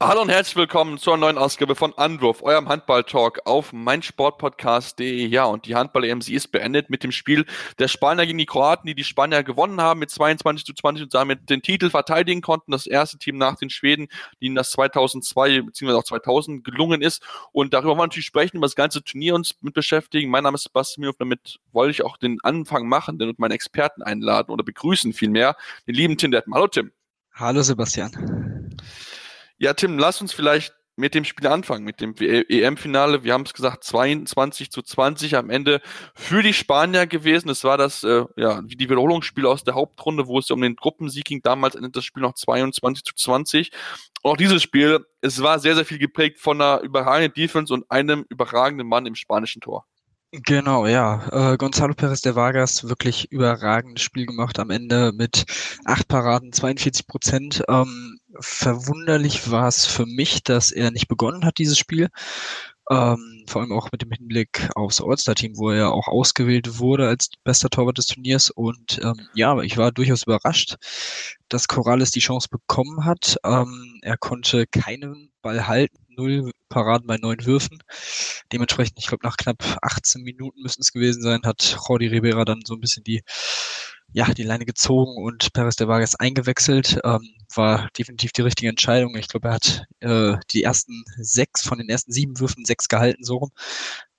Hallo und herzlich willkommen zur neuen Ausgabe von Anwurf, eurem Handball-Talk auf meinsportpodcast.de. Ja, und die Handball-EM, sie ist beendet mit dem Spiel der Spanier gegen die Kroaten, die die Spanier gewonnen haben mit 22 zu 20 und damit den Titel verteidigen konnten. Das erste Team nach den Schweden, die ihnen das 2002 bzw. auch 2000 gelungen ist. Und darüber wollen wir natürlich sprechen, über das ganze Turnier uns mit beschäftigen. Mein Name ist Sebastian und damit wollte ich auch den Anfang machen und meinen Experten einladen oder begrüßen vielmehr, den lieben Tim Detman. Hallo Tim. Hallo Sebastian. Ja, Tim, lass uns vielleicht mit dem Spiel anfangen, mit dem EM-Finale. Wir haben es gesagt, 22 zu 20 am Ende für die Spanier gewesen. Es war das, äh, ja, die Wiederholungsspiel aus der Hauptrunde, wo es um den Gruppensieg ging. Damals endet das Spiel noch 22 zu 20. Und auch dieses Spiel, es war sehr, sehr viel geprägt von einer überragenden Defense und einem überragenden Mann im spanischen Tor. Genau, ja. Äh, Gonzalo Perez de Vargas wirklich überragendes Spiel gemacht am Ende mit acht Paraden, 42 Prozent. Ähm, verwunderlich war es für mich, dass er nicht begonnen hat, dieses Spiel. Ähm, vor allem auch mit dem Hinblick aufs All-Star-Team, wo er auch ausgewählt wurde als bester Torwart des Turniers. Und ähm, ja, ich war durchaus überrascht, dass Corrales die Chance bekommen hat. Ähm, er konnte keinen Ball halten, null Paraden bei neun Würfen. Dementsprechend, ich glaube, nach knapp 18 Minuten müssten es gewesen sein, hat Jordi Rivera dann so ein bisschen die ja, die Leine gezogen und Perez de Vargas eingewechselt. Ähm, war definitiv die richtige Entscheidung. Ich glaube, er hat äh, die ersten sechs von den ersten sieben Würfen sechs gehalten, so rum.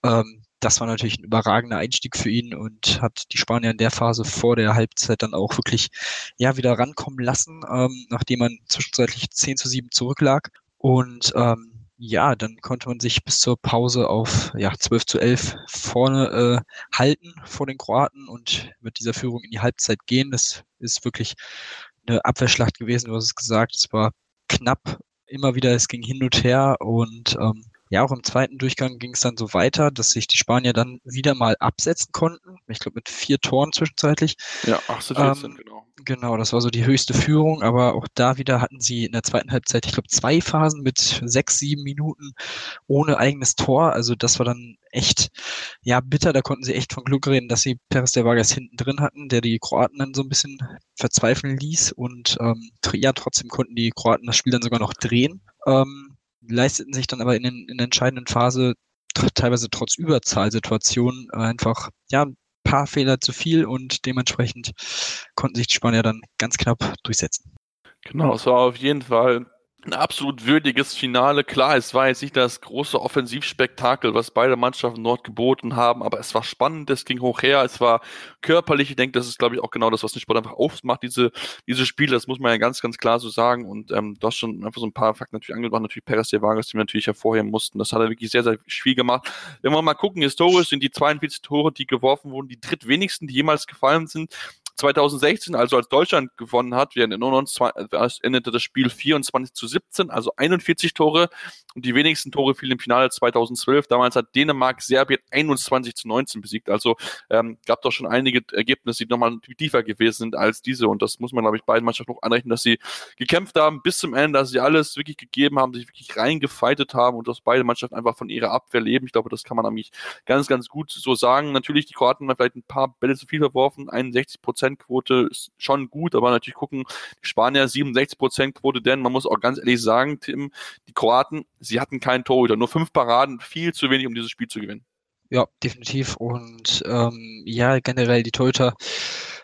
Ähm, das war natürlich ein überragender Einstieg für ihn und hat die Spanier in der Phase vor der Halbzeit dann auch wirklich ja wieder rankommen lassen, ähm, nachdem man zwischenzeitlich 10 zu 7 zurücklag. Und ähm, ja, dann konnte man sich bis zur Pause auf ja, 12 zu 11 vorne äh, halten vor den Kroaten und mit dieser Führung in die Halbzeit gehen. Das ist wirklich eine Abwehrschlacht gewesen, du hast es gesagt. Es war knapp immer wieder, es ging hin und her und ähm, ja, auch im zweiten Durchgang ging es dann so weiter, dass sich die Spanier dann wieder mal absetzen konnten. Ich glaube mit vier Toren zwischenzeitlich. Ja, 18, 14, ähm, genau. Genau, das war so die höchste Führung, aber auch da wieder hatten sie in der zweiten Halbzeit, ich glaube, zwei Phasen mit sechs, sieben Minuten ohne eigenes Tor. Also das war dann echt, ja, bitter. Da konnten sie echt von Glück reden, dass sie Peres der Vargas hinten drin hatten, der die Kroaten dann so ein bisschen verzweifeln ließ. Und ähm, ja, trotzdem konnten die Kroaten das Spiel dann sogar noch drehen. Ähm, leisteten sich dann aber in, den, in der entscheidenden Phase teilweise trotz Überzahlsituationen einfach ja paar Fehler zu viel und dementsprechend konnten sich die Spanier dann ganz knapp durchsetzen. Genau, es war auf jeden Fall ein absolut würdiges Finale. Klar, es war jetzt nicht das große Offensivspektakel, was beide Mannschaften dort geboten haben, aber es war spannend, es ging hoch her, es war körperlich. Ich denke, das ist, glaube ich, auch genau das, was den Sport einfach aufmacht, diese, diese Spiele. Das muss man ja ganz, ganz klar so sagen. Und ähm, du hast schon einfach so ein paar Fakten natürlich angebracht. Natürlich Perez de Vargas, die wir natürlich hervorheben mussten. Das hat er wirklich sehr, sehr viel gemacht. Wenn wir mal gucken, historisch sind die 42 Tore, die geworfen wurden, die drittwenigsten, die jemals gefallen sind. 2016, also als Deutschland gewonnen hat, wir erinnern uns, endete das Spiel 24 zu 17, also 41 Tore und die wenigsten Tore fielen im Finale 2012. Damals hat Dänemark Serbien 21 zu 19 besiegt. Also ähm, gab doch schon einige Ergebnisse, die nochmal tiefer gewesen sind als diese und das muss man, glaube ich, beiden Mannschaften noch anrechnen, dass sie gekämpft haben bis zum Ende, dass sie alles wirklich gegeben haben, sich wirklich reingefeitet haben und dass beide Mannschaften einfach von ihrer Abwehr leben. Ich glaube, das kann man nämlich ganz, ganz gut so sagen. Natürlich, die Kroaten haben vielleicht ein paar Bälle zu viel verworfen, 61 Prozent Prozentquote ist schon gut, aber natürlich gucken, die Spanier 67 Prozentquote, denn man muss auch ganz ehrlich sagen, Tim, die Kroaten, sie hatten keinen Torhüter, nur fünf Paraden, viel zu wenig, um dieses Spiel zu gewinnen. Ja, definitiv. Und ähm, ja, generell die Torhüter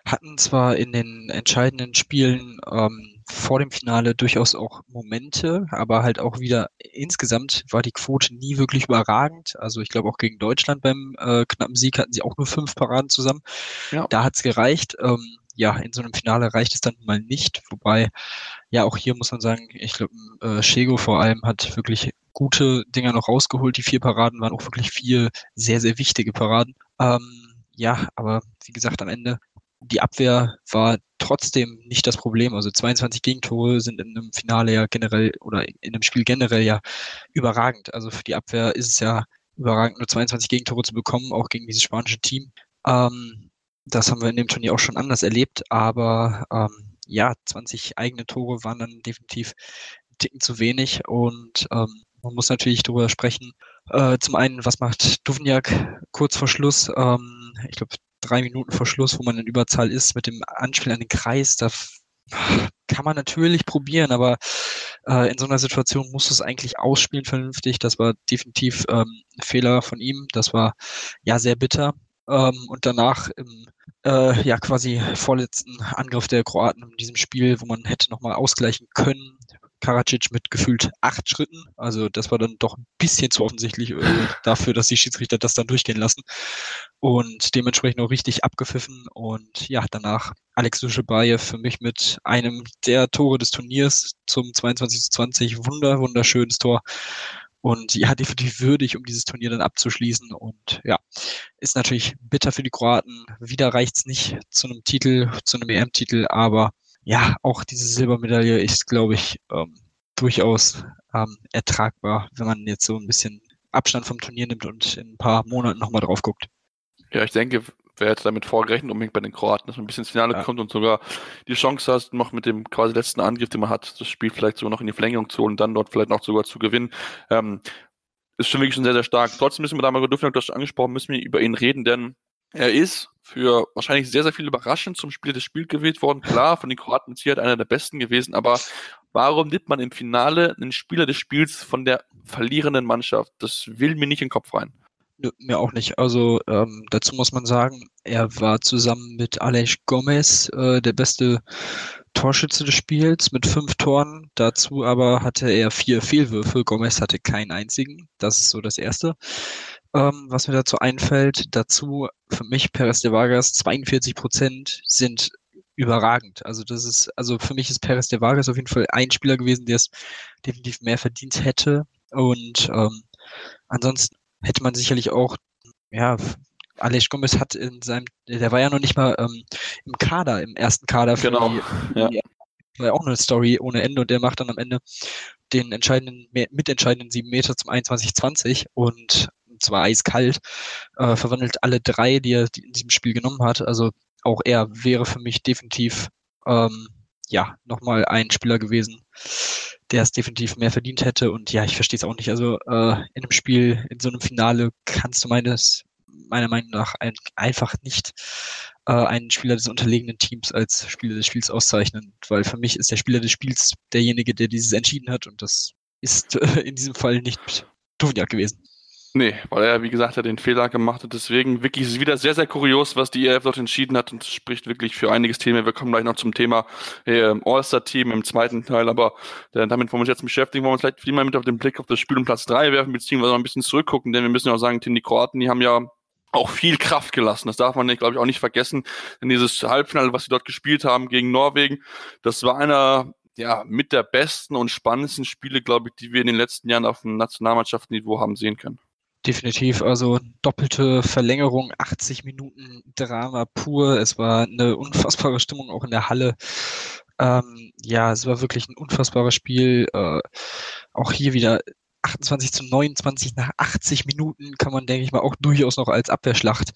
hatten zwar in den entscheidenden Spielen ähm, vor dem Finale durchaus auch Momente, aber halt auch wieder insgesamt war die Quote nie wirklich überragend. Also ich glaube auch gegen Deutschland beim äh, knappen Sieg hatten sie auch nur fünf Paraden zusammen. Ja. Da hat's gereicht. Ähm, ja, in so einem Finale reicht es dann mal nicht. Wobei, ja, auch hier muss man sagen, ich glaube, äh, Shego vor allem hat wirklich gute Dinger noch rausgeholt. Die vier Paraden waren auch wirklich vier sehr, sehr wichtige Paraden. Ähm, ja, aber wie gesagt, am Ende die Abwehr war trotzdem nicht das Problem. Also 22 Gegentore sind in einem Finale ja generell oder in einem Spiel generell ja überragend. Also für die Abwehr ist es ja überragend, nur 22 Gegentore zu bekommen, auch gegen dieses spanische Team. Ähm, das haben wir in dem Turnier auch schon anders erlebt, aber ähm, ja, 20 eigene Tore waren dann definitiv ein Ticken zu wenig und ähm, man muss natürlich darüber sprechen. Äh, zum einen, was macht Duvniak kurz vor Schluss? Ähm, ich glaube, drei Minuten vor Schluss, wo man in Überzahl ist, mit dem Anspiel an den Kreis. Da kann man natürlich probieren, aber äh, in so einer Situation muss es eigentlich ausspielen vernünftig. Das war definitiv ähm, ein Fehler von ihm. Das war ja sehr bitter. Ähm, und danach im äh, ja quasi vorletzten Angriff der Kroaten in diesem Spiel, wo man hätte nochmal ausgleichen können, Karacic mit gefühlt acht Schritten. Also das war dann doch ein bisschen zu offensichtlich äh, dafür, dass die Schiedsrichter das dann durchgehen lassen. Und dementsprechend auch richtig abgepfiffen. Und ja, danach Alex Duschebaev für mich mit einem der Tore des Turniers zum 22 zu 20. Wunder, wunderschönes Tor. Und ja, definitiv würdig, um dieses Turnier dann abzuschließen. Und ja, ist natürlich bitter für die Kroaten. Wieder reicht's nicht zu einem Titel, zu einem EM-Titel, aber ja, auch diese Silbermedaille ist, glaube ich, ähm, durchaus ähm, ertragbar, wenn man jetzt so ein bisschen Abstand vom Turnier nimmt und in ein paar Monaten nochmal drauf guckt. Ja, ich denke, wer hätte damit vorgerechnet, unbedingt bei den Kroaten, dass man ein bisschen ins Finale ja. kommt und sogar die Chance hast, noch mit dem quasi letzten Angriff, den man hat, das Spiel vielleicht sogar noch in die Verlängerung zu holen und dann dort vielleicht noch sogar zu gewinnen. Ähm, ist schon wirklich schon sehr, sehr stark. Trotzdem müssen wir da mal, du hast angesprochen, müssen wir über ihn reden, denn er ist für wahrscheinlich sehr, sehr viel überraschend zum Spieler des Spiels gewählt worden. Klar, von den Kroaten ist hier einer der besten gewesen, aber warum nimmt man im Finale einen Spieler des Spiels von der verlierenden Mannschaft? Das will mir nicht in den Kopf rein. Nö, mir auch nicht. Also ähm, dazu muss man sagen, er war zusammen mit Alej Gomez äh, der beste Torschütze des Spiels mit fünf Toren. Dazu aber hatte er vier Fehlwürfe. Gomez hatte keinen einzigen. Das ist so das Erste ähm, was mir dazu einfällt. Dazu für mich Perez de Vargas 42 Prozent sind überragend. Also das ist, also für mich ist Perez de Vargas auf jeden Fall ein Spieler gewesen, der es definitiv mehr verdient hätte. Und ähm, ansonsten hätte man sicherlich auch, ja, Alex Gomez hat in seinem, der war ja noch nicht mal ähm, im Kader, im ersten Kader für genau. die, ja. die war ja auch eine Story ohne Ende und der macht dann am Ende den entscheidenden, mitentscheidenden sieben Meter zum 21-20 und zwar eiskalt, äh, verwandelt alle drei, die er in diesem Spiel genommen hat. Also auch er wäre für mich definitiv ähm, ja nochmal ein Spieler gewesen, der es definitiv mehr verdient hätte. Und ja, ich verstehe es auch nicht. Also äh, in einem Spiel, in so einem Finale kannst du meines meiner Meinung nach ein, einfach nicht äh, einen Spieler des unterlegenen Teams als Spieler des Spiels auszeichnen, weil für mich ist der Spieler des Spiels derjenige, der dieses entschieden hat und das ist äh, in diesem Fall nicht Duvniak gewesen. Nee, weil er, wie gesagt, hat den Fehler gemacht hat. Deswegen wirklich ist es wieder sehr, sehr kurios, was die EF dort entschieden hat und spricht wirklich für einiges Thema. Wir kommen gleich noch zum Thema äh, All-Star-Team im zweiten Teil, aber äh, damit wollen wir uns jetzt beschäftigen, wollen wir uns vielleicht viel mehr mit auf den Blick auf das Spiel um Platz drei werfen, beziehungsweise noch ein bisschen zurückgucken, denn wir müssen ja auch sagen, die Kroaten, die haben ja auch viel Kraft gelassen. Das darf man, glaube ich, auch nicht vergessen. Denn dieses Halbfinale, was sie dort gespielt haben gegen Norwegen, das war einer ja, mit der besten und spannendsten Spiele, glaube ich, die wir in den letzten Jahren auf dem Nationalmannschaftsniveau haben sehen können. Definitiv, also doppelte Verlängerung, 80 Minuten Drama pur. Es war eine unfassbare Stimmung auch in der Halle. Ähm, ja, es war wirklich ein unfassbares Spiel. Äh, auch hier wieder 28 zu 29 nach 80 Minuten kann man, denke ich mal, auch durchaus noch als Abwehrschlacht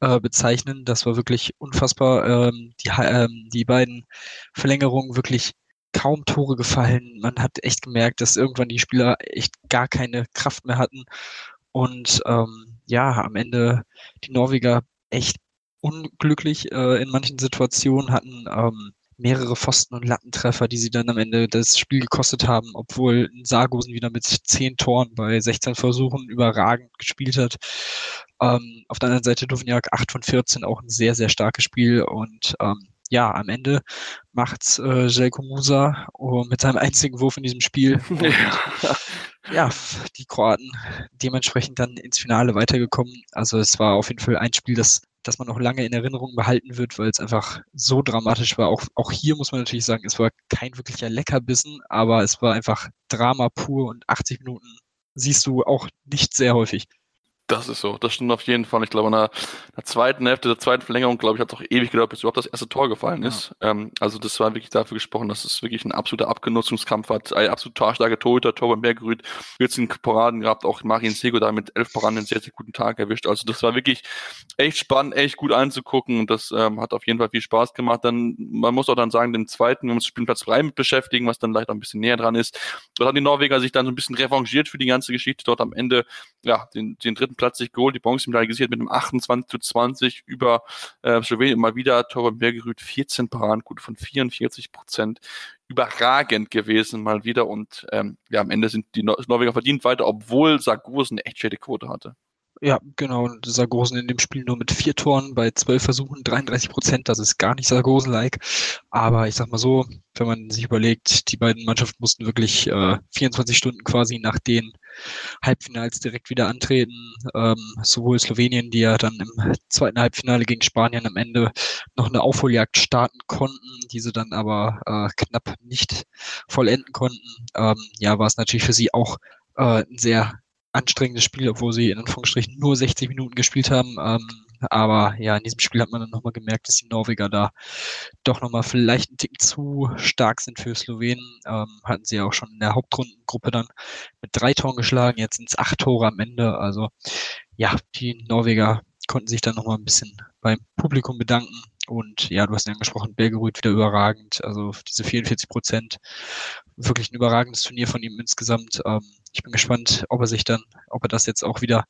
äh, bezeichnen. Das war wirklich unfassbar. Ähm, die, ähm, die beiden Verlängerungen wirklich kaum Tore gefallen. Man hat echt gemerkt, dass irgendwann die Spieler echt gar keine Kraft mehr hatten und ähm, ja, am Ende die Norweger echt unglücklich äh, in manchen Situationen hatten ähm, mehrere Pfosten- und Lattentreffer, die sie dann am Ende das Spiel gekostet haben, obwohl Sargosen wieder mit zehn Toren bei 16 Versuchen überragend gespielt hat. Ähm, auf der anderen Seite Duvniak 8 von 14, auch ein sehr, sehr starkes Spiel und ähm, ja, am Ende macht äh, Jelko Musa oh, mit seinem einzigen Wurf in diesem Spiel. Und, ja, die Kroaten dementsprechend dann ins Finale weitergekommen. Also es war auf jeden Fall ein Spiel, das, das man noch lange in Erinnerung behalten wird, weil es einfach so dramatisch war. Auch, auch hier muss man natürlich sagen, es war kein wirklicher Leckerbissen, aber es war einfach Drama pur und 80 Minuten siehst du auch nicht sehr häufig. Das ist so, das stimmt auf jeden Fall. Ich glaube, in der, der zweiten Hälfte der zweiten Verlängerung, glaube ich, hat es auch ewig gedauert, bis überhaupt das erste Tor gefallen ist. Ja. Ähm, also das war wirklich dafür gesprochen, dass es wirklich ein absoluter Abgenutzungskampf hat. Ein absolut torstarker Torhüter, Torben Bergerüth, 14 Paraden gehabt, auch Marin Sego da mit elf Paraden einen sehr, sehr guten Tag erwischt. Also das war wirklich echt spannend, echt gut anzugucken und das ähm, hat auf jeden Fall viel Spaß gemacht. Dann, man muss auch dann sagen, den zweiten, wir uns Spielplatz 3 mit beschäftigen, was dann vielleicht auch ein bisschen näher dran ist. Dort haben die Norweger sich dann so ein bisschen revanchiert für die ganze Geschichte. Dort am Ende, ja, den, den dritten Platz sich geholt, die Bronzemedaille gesichert mit einem 28 zu 20 über äh, Slowenien immer wieder. Torben Bergerüth 14 Paradenquote von 44 Prozent. Überragend gewesen mal wieder und ähm, ja, am Ende sind die Norweger verdient weiter, obwohl Sargosen eine echt schöne Quote hatte. Ja, genau. Und Sargosen in dem Spiel nur mit vier Toren bei zwölf Versuchen, 33 Prozent. Das ist gar nicht Sargosen-like. Aber ich sag mal so, wenn man sich überlegt, die beiden Mannschaften mussten wirklich äh, 24 Stunden quasi nach den Halbfinals direkt wieder antreten. Ähm, sowohl Slowenien, die ja dann im zweiten Halbfinale gegen Spanien am Ende noch eine Aufholjagd starten konnten, diese dann aber äh, knapp nicht vollenden konnten. Ähm, ja, war es natürlich für sie auch äh, ein sehr anstrengendes Spiel, obwohl sie in Anführungsstrichen nur 60 Minuten gespielt haben. Ähm, aber ja, in diesem Spiel hat man dann nochmal gemerkt, dass die Norweger da doch nochmal vielleicht ein Ticken zu stark sind für Slowenien. Ähm, hatten sie ja auch schon in der Hauptrundengruppe dann mit drei Toren geschlagen, jetzt sind es acht Tore am Ende. Also ja, die Norweger konnten sich dann nochmal ein bisschen beim Publikum bedanken. Und ja, du hast ihn angesprochen, Belgerud wieder überragend. Also diese 44 Prozent, wirklich ein überragendes Turnier von ihm insgesamt. Ähm, ich bin gespannt, ob er sich dann, ob er das jetzt auch wieder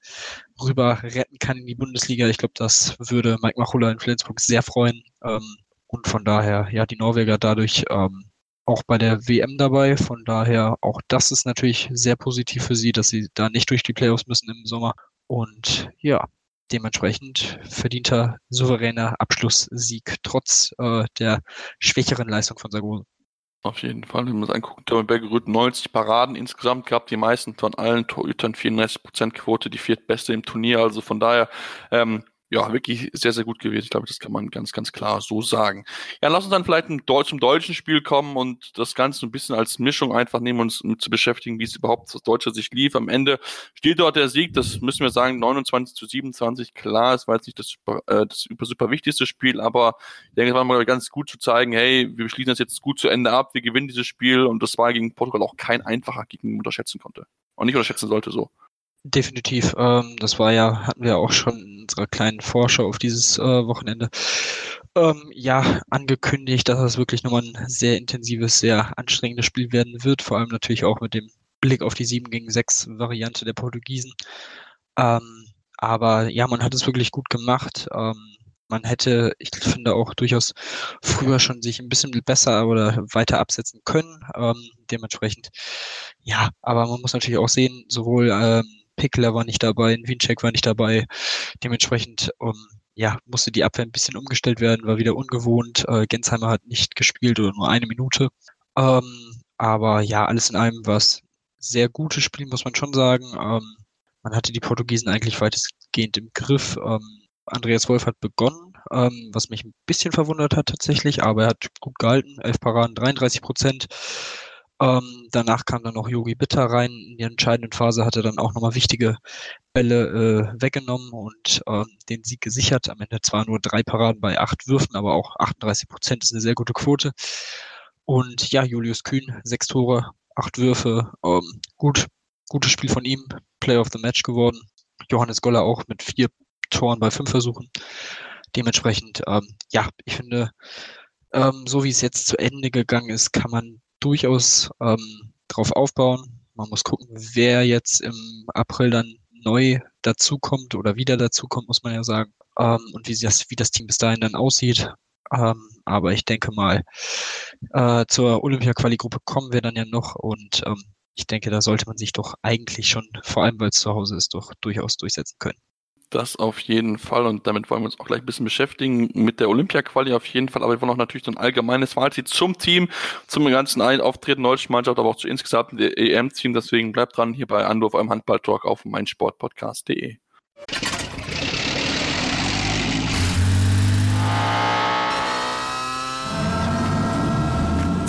rüber retten kann in die Bundesliga. Ich glaube, das würde Mike Machula in Flensburg sehr freuen. Ähm, und von daher, ja, die Norweger dadurch ähm, auch bei der WM dabei. Von daher, auch das ist natürlich sehr positiv für sie, dass sie da nicht durch die Playoffs müssen im Sommer. Und ja, dementsprechend verdienter souveräner Abschlusssieg trotz äh, der schwächeren Leistung von Sargosen. Auf jeden Fall, wenn man es anguckt, der Bergerud 90 Paraden insgesamt gehabt, die meisten von allen Torhütern 34% Quote, die viertbeste im Turnier. Also von daher ähm, ja, wirklich sehr, sehr gut gewesen. Ich glaube, das kann man ganz, ganz klar so sagen. Ja, lass uns dann vielleicht zum deutschen Spiel kommen und das Ganze ein bisschen als Mischung einfach nehmen, uns um zu beschäftigen, wie es überhaupt aus deutscher Sicht lief. Am Ende steht dort der Sieg, das müssen wir sagen, 29 zu 27. Klar, es war jetzt nicht das äh, das super, super wichtigste Spiel, aber ich denke, es war mal ganz gut zu zeigen, hey, wir schließen das jetzt gut zu Ende ab, wir gewinnen dieses Spiel und das war gegen Portugal auch kein einfacher Gegner unterschätzen konnte. Und nicht unterschätzen sollte so. Definitiv. Ähm, das war ja, hatten wir auch schon in unserer kleinen Vorschau auf dieses äh, Wochenende ähm, ja angekündigt, dass es wirklich nochmal ein sehr intensives, sehr anstrengendes Spiel werden wird. Vor allem natürlich auch mit dem Blick auf die 7 gegen 6 Variante der Portugiesen. Ähm, aber ja, man hat es wirklich gut gemacht. Ähm, man hätte, ich finde auch durchaus früher schon sich ein bisschen besser oder weiter absetzen können. Ähm, dementsprechend, ja, aber man muss natürlich auch sehen, sowohl ähm, Pickler war nicht dabei, Winczek war nicht dabei. Dementsprechend ähm, ja, musste die Abwehr ein bisschen umgestellt werden, war wieder ungewohnt. Äh, Gensheimer hat nicht gespielt oder nur eine Minute. Ähm, aber ja, alles in allem war es sehr gutes Spiel, muss man schon sagen. Ähm, man hatte die Portugiesen eigentlich weitestgehend im Griff. Ähm, Andreas Wolf hat begonnen, ähm, was mich ein bisschen verwundert hat tatsächlich, aber er hat gut gehalten. Elf Paraden, 33 Prozent. Ähm, danach kam dann noch Yogi Bitter rein. In der entscheidenden Phase hat er dann auch nochmal wichtige Bälle äh, weggenommen und äh, den Sieg gesichert. Am Ende zwar nur drei Paraden bei acht Würfen, aber auch 38 Prozent ist eine sehr gute Quote. Und ja, Julius Kühn, sechs Tore, acht Würfe, ähm, gut, gutes Spiel von ihm, Player of the Match geworden. Johannes Goller auch mit vier Toren bei fünf Versuchen. Dementsprechend, ähm, ja, ich finde, ähm, so wie es jetzt zu Ende gegangen ist, kann man durchaus ähm, drauf aufbauen. Man muss gucken, wer jetzt im April dann neu dazukommt oder wieder dazukommt, muss man ja sagen. Ähm, und wie das, wie das Team bis dahin dann aussieht. Ähm, aber ich denke mal, äh, zur Olympia-Quali-Gruppe kommen wir dann ja noch und ähm, ich denke, da sollte man sich doch eigentlich schon, vor allem weil es zu Hause ist, doch durchaus durchsetzen können. Das auf jeden Fall und damit wollen wir uns auch gleich ein bisschen beschäftigen mit der Olympia-Quali auf jeden Fall, aber wir wollen auch natürlich so ein allgemeines Fazit zum Team, zum ganzen Auftreten deutschen Mannschaft, aber auch zu insgesamt dem EM-Team, deswegen bleibt dran hier bei Anruf am Handball-Talk auf meinsportpodcast.de.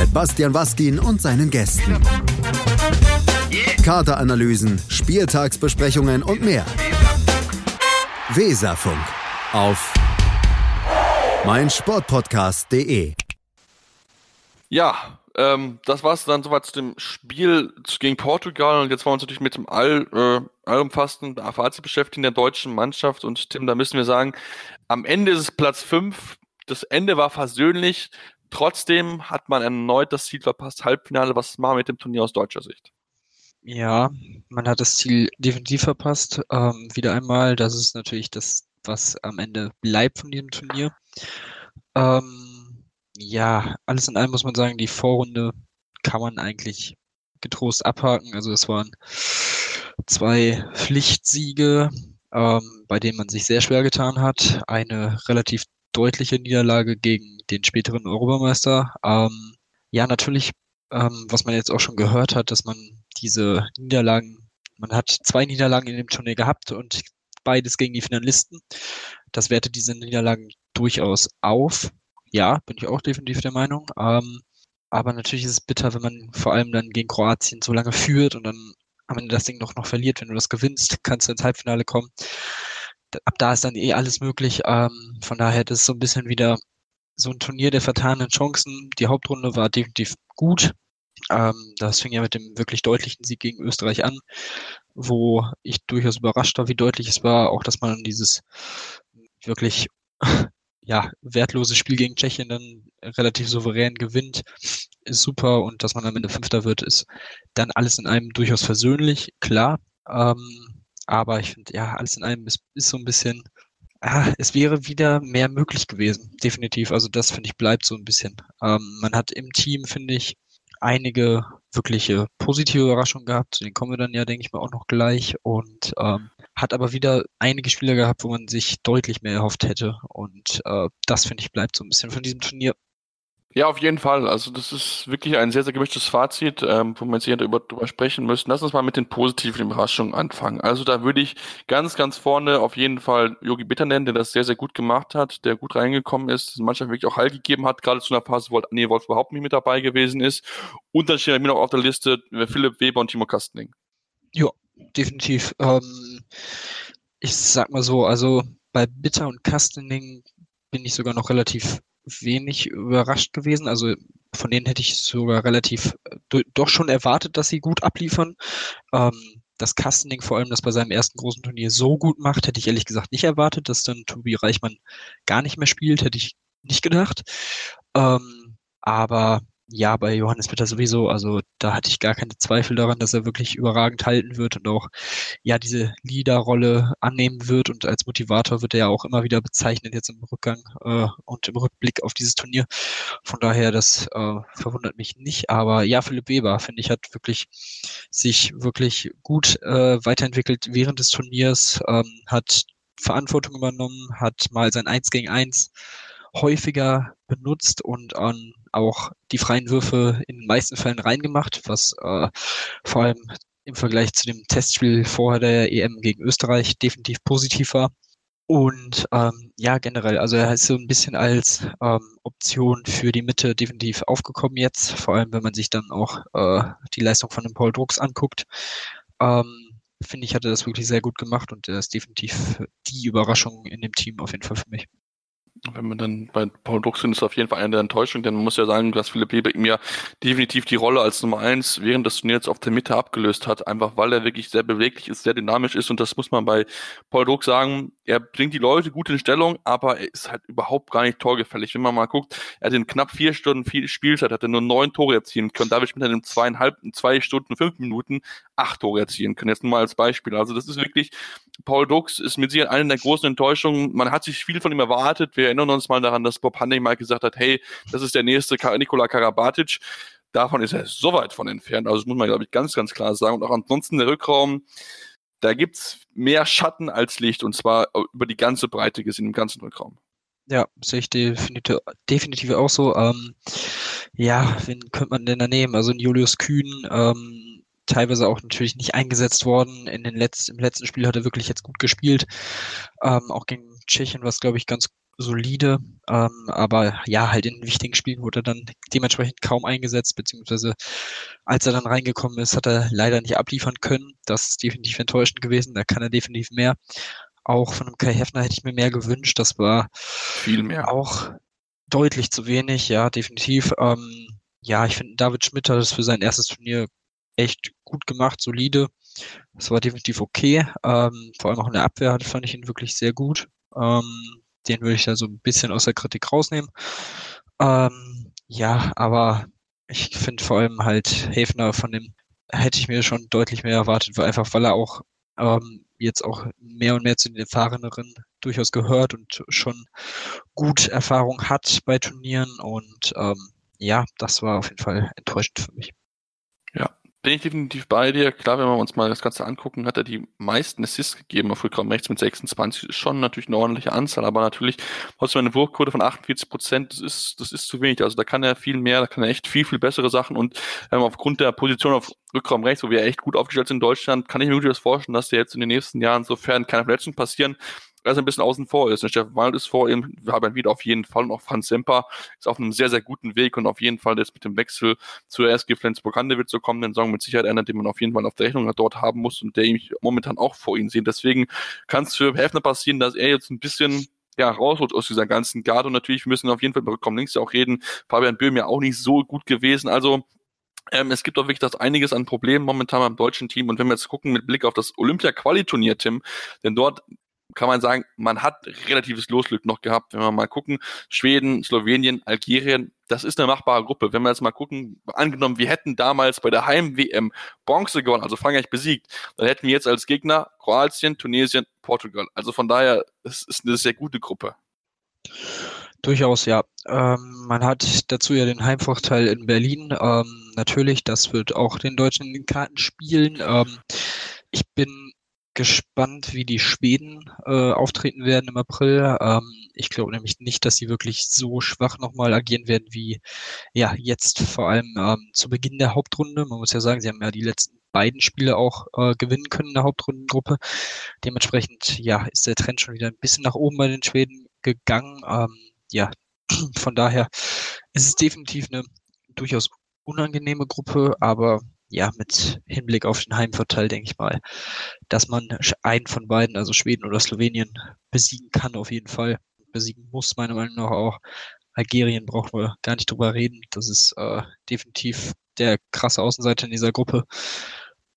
Mit Bastian Waskin und seinen Gästen. Kaderanalysen, Spieltagsbesprechungen und mehr. Weserfunk auf meinsportpodcast.de. Ja, ähm, das war es dann soweit zu dem Spiel gegen Portugal und jetzt wollen wir uns natürlich mit dem all, äh, allumfassenden Fazit beschäftigen der deutschen Mannschaft und Tim, da müssen wir sagen, am Ende ist es Platz 5, das Ende war versöhnlich, trotzdem hat man erneut das Ziel verpasst, Halbfinale, was machen wir mit dem Turnier aus deutscher Sicht? Ja, man hat das Ziel definitiv verpasst. Ähm, wieder einmal, das ist natürlich das, was am Ende bleibt von diesem Turnier. Ähm, ja, alles in allem muss man sagen, die Vorrunde kann man eigentlich getrost abhaken. Also es waren zwei Pflichtsiege, ähm, bei denen man sich sehr schwer getan hat. Eine relativ deutliche Niederlage gegen den späteren Europameister. Ähm, ja, natürlich, ähm, was man jetzt auch schon gehört hat, dass man diese Niederlagen, man hat zwei Niederlagen in dem Turnier gehabt und beides gegen die Finalisten. Das wertet diese Niederlagen durchaus auf. Ja, bin ich auch definitiv der Meinung. Ähm, aber natürlich ist es bitter, wenn man vor allem dann gegen Kroatien so lange führt und dann am Ende das Ding noch, noch verliert. Wenn du das gewinnst, kannst du ins Halbfinale kommen. Ab da ist dann eh alles möglich. Ähm, von daher, das ist so ein bisschen wieder so ein Turnier der vertanen Chancen. Die Hauptrunde war definitiv gut. Ähm, das fing ja mit dem wirklich deutlichen Sieg gegen Österreich an, wo ich durchaus überrascht war, wie deutlich es war, auch dass man dieses wirklich ja, wertlose Spiel gegen Tschechien dann relativ souverän gewinnt, ist super und dass man am Ende Fünfter wird, ist dann alles in einem durchaus versöhnlich, klar. Ähm, aber ich finde, ja, alles in einem ist, ist so ein bisschen, ah, es wäre wieder mehr möglich gewesen, definitiv. Also das, finde ich, bleibt so ein bisschen. Ähm, man hat im Team, finde ich, einige wirkliche positive Überraschungen gehabt. Zu denen kommen wir dann ja, denke ich mal, auch noch gleich. Und ähm, hat aber wieder einige Spieler gehabt, wo man sich deutlich mehr erhofft hätte. Und äh, das, finde ich, bleibt so ein bisschen von diesem Turnier. Ja, auf jeden Fall. Also das ist wirklich ein sehr, sehr gemischtes Fazit, ähm, wo wir jetzt hier drüber, drüber sprechen müssen. Lass uns mal mit den positiven Überraschungen anfangen. Also da würde ich ganz, ganz vorne auf jeden Fall Yogi Bitter nennen, der das sehr, sehr gut gemacht hat, der gut reingekommen ist, die Mannschaft wirklich auch Halt gegeben hat, gerade zu einer Phase, wo nee, Wolf überhaupt nicht mit dabei gewesen ist. Und dann steht mir noch auf der Liste äh, Philipp Weber und Timo Kastening. Ja, definitiv. Ähm, ich sag mal so, also bei Bitter und Kastening bin ich sogar noch relativ wenig überrascht gewesen. Also von denen hätte ich sogar relativ äh, doch schon erwartet, dass sie gut abliefern. Ähm, das Kastening vor allem, das bei seinem ersten großen Turnier so gut macht, hätte ich ehrlich gesagt nicht erwartet, dass dann Tobi Reichmann gar nicht mehr spielt, hätte ich nicht gedacht. Ähm, aber ja, bei Johannes Bitter sowieso. Also da hatte ich gar keine Zweifel daran, dass er wirklich überragend halten wird und auch ja diese Leaderrolle annehmen wird. Und als Motivator wird er ja auch immer wieder bezeichnet jetzt im Rückgang äh, und im Rückblick auf dieses Turnier. Von daher, das äh, verwundert mich nicht. Aber ja, Philipp Weber, finde ich, hat wirklich sich wirklich gut äh, weiterentwickelt während des Turniers, ähm, hat Verantwortung übernommen, hat mal sein Eins gegen Eins häufiger benutzt und ähm, auch die freien Würfe in den meisten Fällen reingemacht, was äh, vor allem im Vergleich zu dem Testspiel vorher der EM gegen Österreich definitiv positiv war. Und ähm, ja, generell, also er ist so ein bisschen als ähm, Option für die Mitte definitiv aufgekommen jetzt, vor allem wenn man sich dann auch äh, die Leistung von dem Paul Drucks anguckt. Ähm, Finde ich, hat er das wirklich sehr gut gemacht und er ist definitiv die Überraschung in dem Team auf jeden Fall für mich wenn man dann bei Paul Druck sind, ist auf jeden Fall eine der Enttäuschungen, denn man muss ja sagen, dass Philipp Lebeck ja definitiv die Rolle als Nummer eins während des Turniers auf der Mitte abgelöst hat, einfach weil er wirklich sehr beweglich ist, sehr dynamisch ist und das muss man bei Paul Druck sagen, er bringt die Leute gut in Stellung, aber er ist halt überhaupt gar nicht torgefällig. Wenn man mal guckt, er hat in knapp vier Stunden viel Spielzeit, hat er nur neun Tore erzielen können, Schmidt hat in zweieinhalb, in zwei Stunden, fünf Minuten acht Tore erzielen können, jetzt nur mal als Beispiel. Also das ist wirklich Paul Dux ist mit Sicherheit eine der großen Enttäuschungen. Man hat sich viel von ihm erwartet. Wir erinnern uns mal daran, dass Bob Hanning mal gesagt hat, hey, das ist der nächste Nikola Karabatic. Davon ist er so weit von entfernt. Also das muss man, glaube ich, ganz, ganz klar sagen. Und auch ansonsten der Rückraum, da gibt's mehr Schatten als Licht und zwar über die ganze Breite gesehen, im ganzen Rückraum. Ja, sehe ich definitiv, definitiv auch so. Ähm, ja, wen könnte man denn da nehmen? Also Julius Kühn, ähm, teilweise auch natürlich nicht eingesetzt worden. In den letzten, Im letzten Spiel hat er wirklich jetzt gut gespielt. Ähm, auch gegen Tschechien war es, glaube ich, ganz solide. Ähm, aber ja, halt in wichtigen Spielen wurde er dann dementsprechend kaum eingesetzt, beziehungsweise als er dann reingekommen ist, hat er leider nicht abliefern können. Das ist definitiv enttäuschend gewesen. Da kann er definitiv mehr. Auch von einem Kai Heffner hätte ich mir mehr gewünscht. Das war viel mehr. Auch deutlich zu wenig, ja, definitiv. Ähm, ja, ich finde, David Schmidt hat es für sein erstes Turnier echt gut gemacht, solide. Das war definitiv okay. Ähm, vor allem auch in der Abwehr fand ich ihn wirklich sehr gut. Ähm, den würde ich da so ein bisschen aus der Kritik rausnehmen. Ähm, ja, aber ich finde vor allem halt Häfner von dem hätte ich mir schon deutlich mehr erwartet, weil einfach weil er auch ähm, jetzt auch mehr und mehr zu den Erfahreneren durchaus gehört und schon gut Erfahrung hat bei Turnieren und ähm, ja, das war auf jeden Fall enttäuschend für mich. Ja, bin ich definitiv bei dir. Klar, wenn wir uns mal das Ganze angucken, hat er die meisten Assists gegeben auf Rückraum rechts mit 26. Ist schon natürlich eine ordentliche Anzahl, aber natürlich trotzdem eine Wurfquote von 48 Prozent, das ist, das ist zu wenig. Also da kann er viel mehr, da kann er echt viel, viel bessere Sachen und ähm, aufgrund der Position auf Rückraum rechts, wo wir echt gut aufgestellt sind in Deutschland, kann ich mir wirklich das vorstellen, dass der jetzt in den nächsten Jahren, sofern keine Verletzungen passieren, also ein bisschen außen vor ist. Und Steffen Wald ist vor ihm, wir haben wieder auf jeden Fall und auch Franz Semper ist auf einem sehr, sehr guten Weg und auf jeden Fall jetzt mit dem Wechsel zur SG Flensburg-Handewitt zu kommen, den Song mit Sicherheit einer, den man auf jeden Fall auf der Rechnung dort haben muss und der ich momentan auch vor ihm sehe. Deswegen kann es für Hefner passieren, dass er jetzt ein bisschen ja, rausrutscht aus dieser ganzen Garde. Und natürlich, wir müssen auf jeden Fall bei Rückkommen links ja auch reden. Fabian Böhm ja auch nicht so gut gewesen. Also, ähm, es gibt auch wirklich das einiges an Problemen momentan beim deutschen Team. Und wenn wir jetzt gucken mit Blick auf das Olympia-Quali-Turnier, Tim, denn dort kann man sagen, man hat relatives Losglück noch gehabt. Wenn wir mal gucken, Schweden, Slowenien, Algerien, das ist eine machbare Gruppe. Wenn wir jetzt mal gucken, angenommen, wir hätten damals bei der Heim-WM Bronze gewonnen, also Frankreich besiegt, dann hätten wir jetzt als Gegner Kroatien, Tunesien, Portugal. Also von daher, es ist eine sehr gute Gruppe. Durchaus, ja. Ähm, man hat dazu ja den Heimvorteil in Berlin. Ähm, natürlich, das wird auch den Deutschen in den Karten spielen. Ähm, ich bin gespannt, wie die Schweden äh, auftreten werden im April. Ähm, ich glaube nämlich nicht, dass sie wirklich so schwach nochmal agieren werden wie ja jetzt vor allem ähm, zu Beginn der Hauptrunde. Man muss ja sagen, sie haben ja die letzten beiden Spiele auch äh, gewinnen können in der Hauptrundengruppe. Dementsprechend ja ist der Trend schon wieder ein bisschen nach oben bei den Schweden gegangen. Ähm, ja, von daher ist es definitiv eine durchaus unangenehme Gruppe, aber ja, mit Hinblick auf den Heimvorteil denke ich mal, dass man einen von beiden, also Schweden oder Slowenien, besiegen kann auf jeden Fall. Besiegen muss meiner Meinung nach auch. Algerien brauchen wir gar nicht drüber reden. Das ist äh, definitiv der krasse Außenseiter in dieser Gruppe.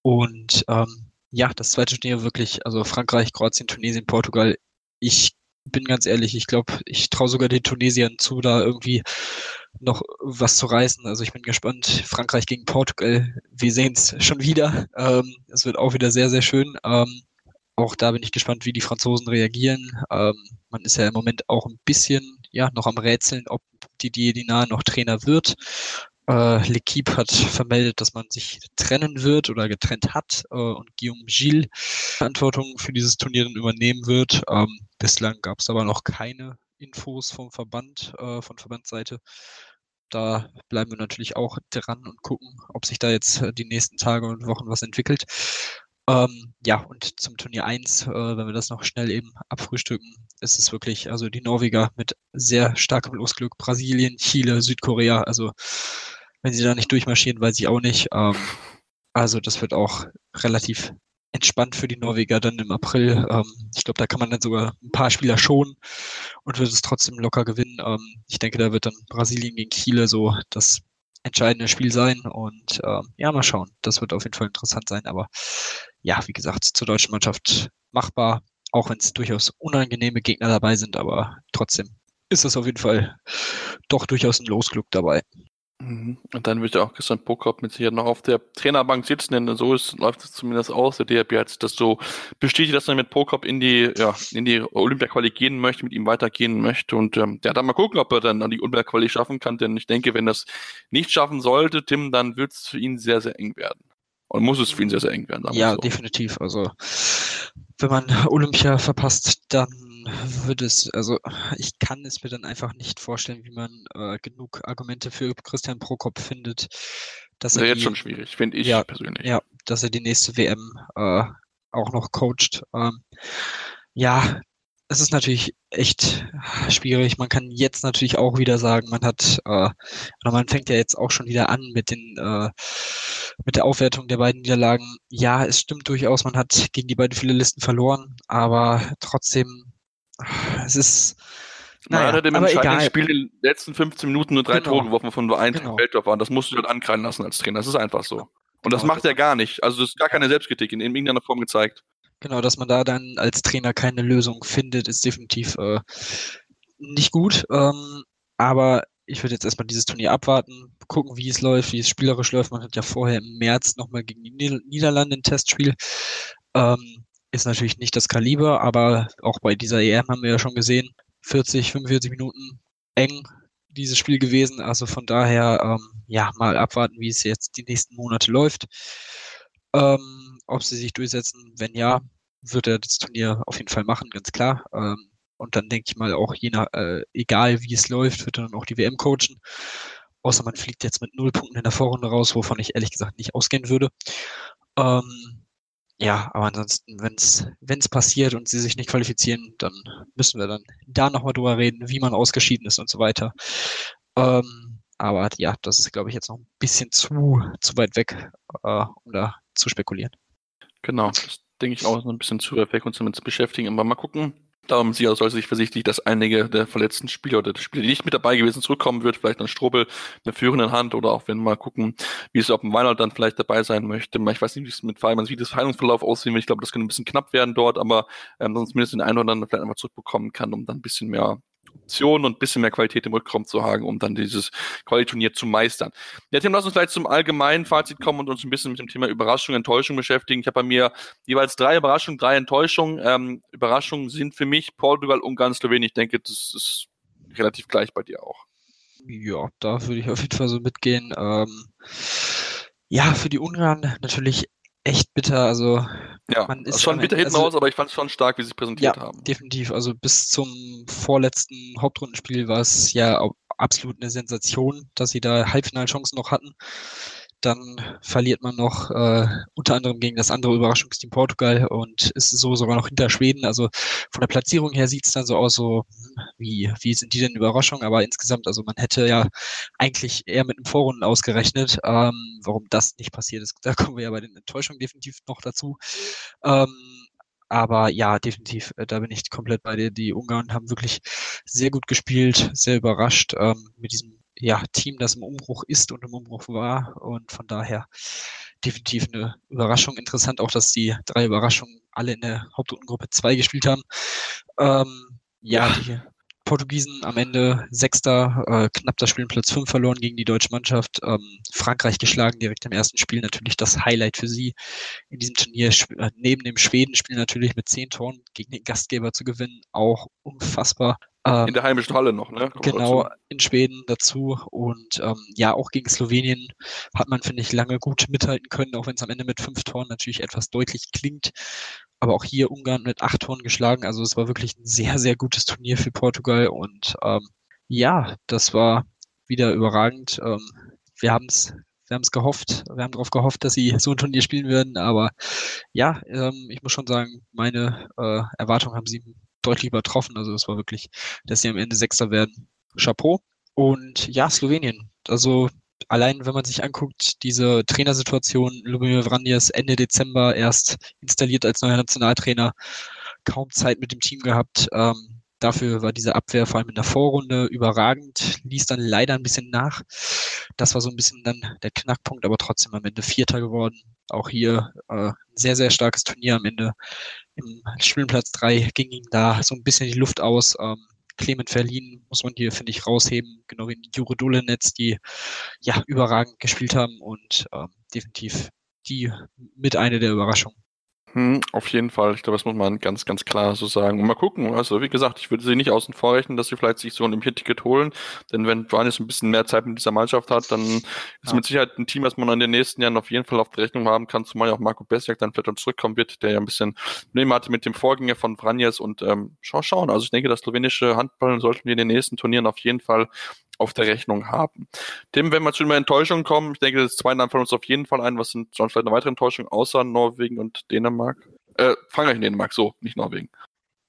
Und ähm, ja, das zweite Turnier wirklich, also Frankreich, Kroatien, Tunesien, Portugal. Ich bin ganz ehrlich, ich glaube, ich traue sogar den Tunesiern zu, da irgendwie noch was zu reißen. Also ich bin gespannt. Frankreich gegen Portugal. Wir sehen es schon wieder. Ähm, es wird auch wieder sehr, sehr schön. Ähm, auch da bin ich gespannt, wie die Franzosen reagieren. Ähm, man ist ja im Moment auch ein bisschen ja noch am Rätseln, ob Didier Dinard noch Trainer wird. Äh, L'Equipe hat vermeldet, dass man sich trennen wird oder getrennt hat äh, und Guillaume Gilles Verantwortung für dieses Turnier dann übernehmen wird. Ähm, bislang gab es aber noch keine Infos vom Verband, äh, von Verbandsseite. Da bleiben wir natürlich auch dran und gucken, ob sich da jetzt äh, die nächsten Tage und Wochen was entwickelt. Ähm, ja, und zum Turnier 1, äh, wenn wir das noch schnell eben abfrühstücken, ist es wirklich, also die Norweger mit sehr starkem Losglück, Brasilien, Chile, Südkorea, also wenn sie da nicht durchmarschieren, weiß ich auch nicht. Ähm, also das wird auch relativ entspannt für die Norweger dann im April. Ähm, ich glaube, da kann man dann sogar ein paar Spieler schonen und wird es trotzdem locker gewinnen. Ähm, ich denke, da wird dann Brasilien gegen Chile so das entscheidende Spiel sein. Und äh, ja, mal schauen. Das wird auf jeden Fall interessant sein. Aber ja, wie gesagt, zur deutschen Mannschaft machbar, auch wenn es durchaus unangenehme Gegner dabei sind, aber trotzdem ist es auf jeden Fall doch durchaus ein Losglück dabei. Mhm. Und dann wird ja auch Christian Prokop mit Sicherheit noch auf der Trainerbank sitzen, denn so ist, läuft es zumindest aus. Der DRB hat das so bestätigt, dass er mit Prokop in die, ja, in die Olympia-Quali gehen möchte, mit ihm weitergehen möchte. Und ähm, der hat dann mal gucken, ob er dann an die Olympia-Quali schaffen kann. Denn ich denke, wenn das nicht schaffen sollte, Tim, dann wird es für ihn sehr, sehr eng werden. Und muss es für ihn sehr, sehr eng werden. Ja, so. definitiv. Also wenn man Olympia verpasst, dann würde es, also ich kann es mir dann einfach nicht vorstellen, wie man äh, genug Argumente für Christian Prokop findet. Dass er jetzt die, schon schwierig, finde ich ja, persönlich. Ja, dass er die nächste WM äh, auch noch coacht. Ähm, ja, es ist natürlich echt schwierig. Man kann jetzt natürlich auch wieder sagen, man hat, äh, oder man fängt ja jetzt auch schon wieder an mit den, äh, mit der Aufwertung der beiden Niederlagen. Ja, es stimmt durchaus, man hat gegen die beiden viele Listen verloren, aber trotzdem es ist. Naja, Man hat im entscheidenden egal. Spiel in den letzten 15 Minuten nur drei genau. Tore geworfen, von nur ein genau. Feldtorf war. Das musst du halt ankreiden lassen als Trainer. Das ist einfach so. Und das genau, macht er gar nicht. Also das ist gar keine Selbstkritik in irgendeiner Form gezeigt. Genau, dass man da dann als Trainer keine Lösung findet, ist definitiv äh, nicht gut. Ähm, aber ich würde jetzt erstmal dieses Turnier abwarten, gucken, wie es läuft, wie es spielerisch läuft. Man hat ja vorher im März nochmal gegen die Niederlande ein Testspiel. Ähm, ist natürlich nicht das Kaliber, aber auch bei dieser EM haben wir ja schon gesehen, 40, 45 Minuten eng dieses Spiel gewesen. Also von daher, ähm, ja, mal abwarten, wie es jetzt die nächsten Monate läuft. Ähm, ob sie sich durchsetzen, wenn ja, wird er das Turnier auf jeden Fall machen, ganz klar. Ähm, und dann denke ich mal auch, je nach, äh, egal wie es läuft, wird er dann auch die WM coachen. Außer man fliegt jetzt mit null Punkten in der Vorrunde raus, wovon ich ehrlich gesagt nicht ausgehen würde. Ähm, ja, aber ansonsten, wenn es passiert und sie sich nicht qualifizieren, dann müssen wir dann da nochmal drüber reden, wie man ausgeschieden ist und so weiter. Ähm, aber ja, das ist, glaube ich, jetzt noch ein bisschen zu, zu weit weg, äh, um da zu spekulieren. Genau, das denke ich auch, noch ein bisschen zu weit weg, uns damit zu beschäftigen. Aber mal gucken, Darum sie soll sich versichtlich, dass einige der verletzten Spieler oder der Spieler, die nicht mit dabei gewesen zurückkommen wird, vielleicht dann Strobel der führenden Hand oder auch wenn mal gucken, wie es auf dem Weinhold dann vielleicht dabei sein möchte. Ich weiß nicht, wie es mit Fallmanns wie das Heilungsverlauf aussehen wird. Ich glaube, das könnte ein bisschen knapp werden dort, aber ähm, sonst mindestens den einen oder anderen vielleicht einfach zurückbekommen kann, um dann ein bisschen mehr Optionen und ein bisschen mehr Qualität im Rückraum zu haben, um dann dieses Qualiturnier zu meistern. Ja, Tim, lass uns gleich zum allgemeinen Fazit kommen und uns ein bisschen mit dem Thema Überraschung, Enttäuschung beschäftigen. Ich habe bei mir jeweils drei Überraschungen, drei Enttäuschungen. Ähm, Überraschungen sind für mich Portugal, Ungarn, Slowenien. Ich denke, das ist relativ gleich bei dir auch. Ja, da würde ich auf jeden Fall so mitgehen. Ähm, ja, für die Ungarn natürlich echt bitter. Also ja, man ist schon bitter hinten also, raus, aber ich fand es schon stark, wie sie präsentiert ja, haben. Definitiv. Also bis zum vorletzten Hauptrundenspiel war es ja absolut eine Sensation, dass sie da Halbfinalchancen noch hatten. Dann verliert man noch äh, unter anderem gegen das andere Überraschungsteam Portugal und ist so sogar noch hinter Schweden. Also von der Platzierung her sieht es dann so aus, so hm, wie, wie sind die denn Überraschungen? Aber insgesamt, also man hätte ja eigentlich eher mit einem Vorrunden ausgerechnet. Ähm, warum das nicht passiert ist, da kommen wir ja bei den Enttäuschungen definitiv noch dazu. Ähm, aber ja, definitiv, äh, da bin ich komplett bei dir. Die Ungarn haben wirklich sehr gut gespielt, sehr überrascht ähm, mit diesem ja, Team, das im Umbruch ist und im Umbruch war. Und von daher definitiv eine Überraschung. Interessant auch, dass die drei Überraschungen alle in der Hauptrundengruppe 2 gespielt haben. Ähm, ja, die Portugiesen am Ende Sechster, äh, knapp das Spiel in Platz 5 verloren gegen die deutsche Mannschaft. Ähm, Frankreich geschlagen direkt im ersten Spiel, natürlich das Highlight für sie in diesem Turnier. Äh, neben dem Schweden-Spiel natürlich mit zehn Toren gegen den Gastgeber zu gewinnen, auch unfassbar. Ähm, in der heimischen Halle noch, ne? Kommt genau, dazu. in Schweden dazu. Und ähm, ja, auch gegen Slowenien hat man, finde ich, lange gut mithalten können, auch wenn es am Ende mit fünf Toren natürlich etwas deutlich klingt. Aber auch hier Ungarn mit acht Toren geschlagen. Also es war wirklich ein sehr, sehr gutes Turnier für Portugal. Und ähm, ja, das war wieder überragend. Ähm, wir haben es wir haben es gehofft, wir haben darauf gehofft, dass sie so ein Turnier spielen würden, aber ja, ähm, ich muss schon sagen, meine äh, Erwartungen haben sie deutlich übertroffen. Also es war wirklich, dass sie am Ende Sechster werden. Chapeau. Und ja, Slowenien. Also allein, wenn man sich anguckt, diese Trainersituation, Lubomir Vranjes Ende Dezember erst installiert als neuer Nationaltrainer, kaum Zeit mit dem Team gehabt. Ähm, dafür war diese Abwehr vor allem in der Vorrunde überragend, ließ dann leider ein bisschen nach. Das war so ein bisschen dann der Knackpunkt, aber trotzdem am Ende Vierter geworden. Auch hier äh, ein sehr, sehr starkes Turnier am Ende. Im Spielplatz 3 ging ihm da so ein bisschen die Luft aus. Ähm, Clement Verlin muss man hier, finde ich, rausheben, genau wie Jure Dolenetz, die ja überragend gespielt haben und ähm, definitiv die mit einer der Überraschungen. Hm, auf jeden Fall. Ich glaube, das muss man ganz, ganz klar so sagen. Und mal gucken. Also, wie gesagt, ich würde sie nicht außen vor rechnen, dass sie vielleicht sich so ein Olympiaticket holen. Denn wenn Johannes ein bisschen mehr Zeit mit dieser Mannschaft hat, dann ist ja. mit Sicherheit ein Team, was man in den nächsten Jahren auf jeden Fall auf der Rechnung haben kann, zumal ja auch Marco Bessiak dann vielleicht zurückkommen wird, der ja ein bisschen Probleme hatte mit dem Vorgänger von Vranjes und ähm, schau, schauen. Also ich denke, das slowenische Handball sollten wir in den nächsten Turnieren auf jeden Fall auf der Rechnung haben. Tim, wenn wir zu einer Enttäuschung kommen, ich denke, das zweite Namen fallen uns auf jeden Fall ein. Was sind sonst vielleicht eine weitere Enttäuschung außer Norwegen und Dänemark? Äh, Frankreich und Dänemark, so, nicht Norwegen.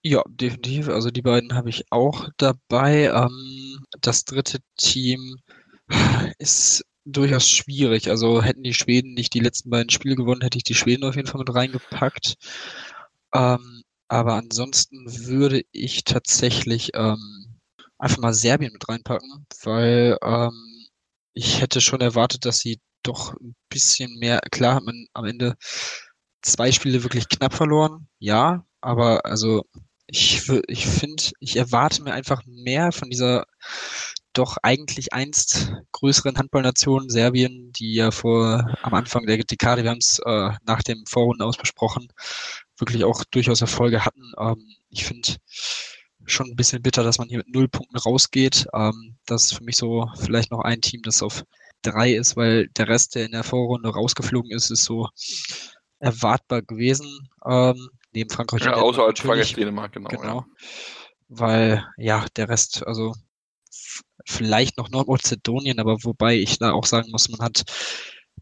Ja, definitiv. Also die beiden habe ich auch dabei. Ähm, das dritte Team ist durchaus schwierig. Also hätten die Schweden nicht die letzten beiden Spiele gewonnen, hätte ich die Schweden auf jeden Fall mit reingepackt. Ähm, aber ansonsten würde ich tatsächlich ähm, einfach mal Serbien mit reinpacken, weil ähm, ich hätte schon erwartet, dass sie doch ein bisschen mehr, klar hat man am Ende zwei Spiele wirklich knapp verloren, ja, aber also ich, ich finde, ich erwarte mir einfach mehr von dieser doch eigentlich einst größeren Handballnation Serbien, die ja vor am Anfang der Dekade, wir haben es äh, nach dem Vorrunden aus besprochen, wirklich auch durchaus Erfolge hatten. Ähm, ich finde schon ein bisschen bitter, dass man hier mit null Punkten rausgeht. Ähm, das ist für mich so vielleicht noch ein Team, das auf drei ist, weil der Rest, der in der Vorrunde rausgeflogen ist, ist so erwartbar gewesen. Ähm, neben Frankreich ja, außer als Frankreich Dänemark, genau. genau. Ja. Weil, ja, der Rest, also vielleicht noch Nordmazedonien, aber wobei ich da auch sagen muss, man hat,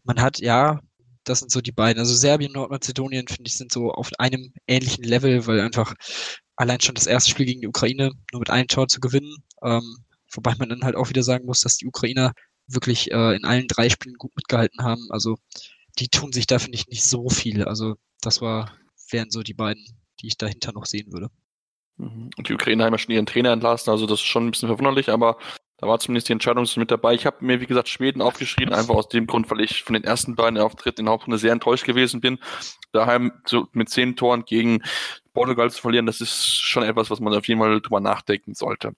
man hat, ja, das sind so die beiden. Also Serbien, Nordmazedonien, finde ich, sind so auf einem ähnlichen Level, weil einfach allein schon das erste Spiel gegen die Ukraine nur mit einem Tor zu gewinnen. Ähm, wobei man dann halt auch wieder sagen muss, dass die Ukrainer wirklich äh, in allen drei Spielen gut mitgehalten haben. Also die tun sich da, finde ich, nicht so viel. Also das war, wären so die beiden, die ich dahinter noch sehen würde. Mhm. Und die Ukraine haben ja schon ihren Trainer entlassen, also das ist schon ein bisschen verwunderlich, aber da war zumindest die Entscheidung mit dabei. Ich habe mir, wie gesagt, Schweden aufgeschrieben, einfach aus dem Grund, weil ich von den ersten beiden Auftritten in Hauptrunde sehr enttäuscht gewesen bin. Daheim so mit zehn Toren gegen Portugal zu verlieren, das ist schon etwas, was man auf jeden Fall drüber nachdenken sollte.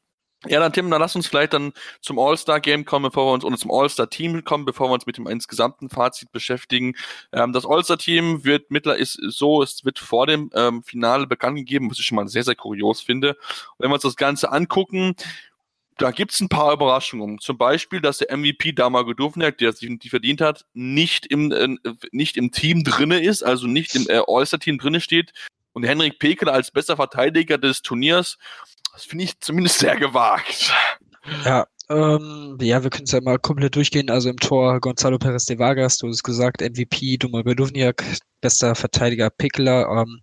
Ja, dann Tim, dann lass uns vielleicht dann zum All-Star-Game kommen, bevor wir uns oder zum All-Star-Team kommen, bevor wir uns mit dem insgesamten Fazit beschäftigen. Ähm, das All-Star-Team wird mittler ist so, es wird vor dem ähm, Finale bekannt gegeben, was ich schon mal sehr, sehr kurios finde. Und wenn wir uns das Ganze angucken, da gibt's ein paar Überraschungen. Zum Beispiel, dass der MVP Damago Duvniak, der sich die verdient hat, nicht im, äh, nicht im Team drinne ist, also nicht im äh, All-Star-Team drinne steht. Und Henrik Pekel als bester Verteidiger des Turniers das finde ich zumindest sehr gewagt. Ja, ähm, ja, wir können es ja mal komplett durchgehen. Also im Tor Gonzalo Perez de Vargas, du hast gesagt, MVP Duma Beduvniak, bester Verteidiger Pekler, ähm,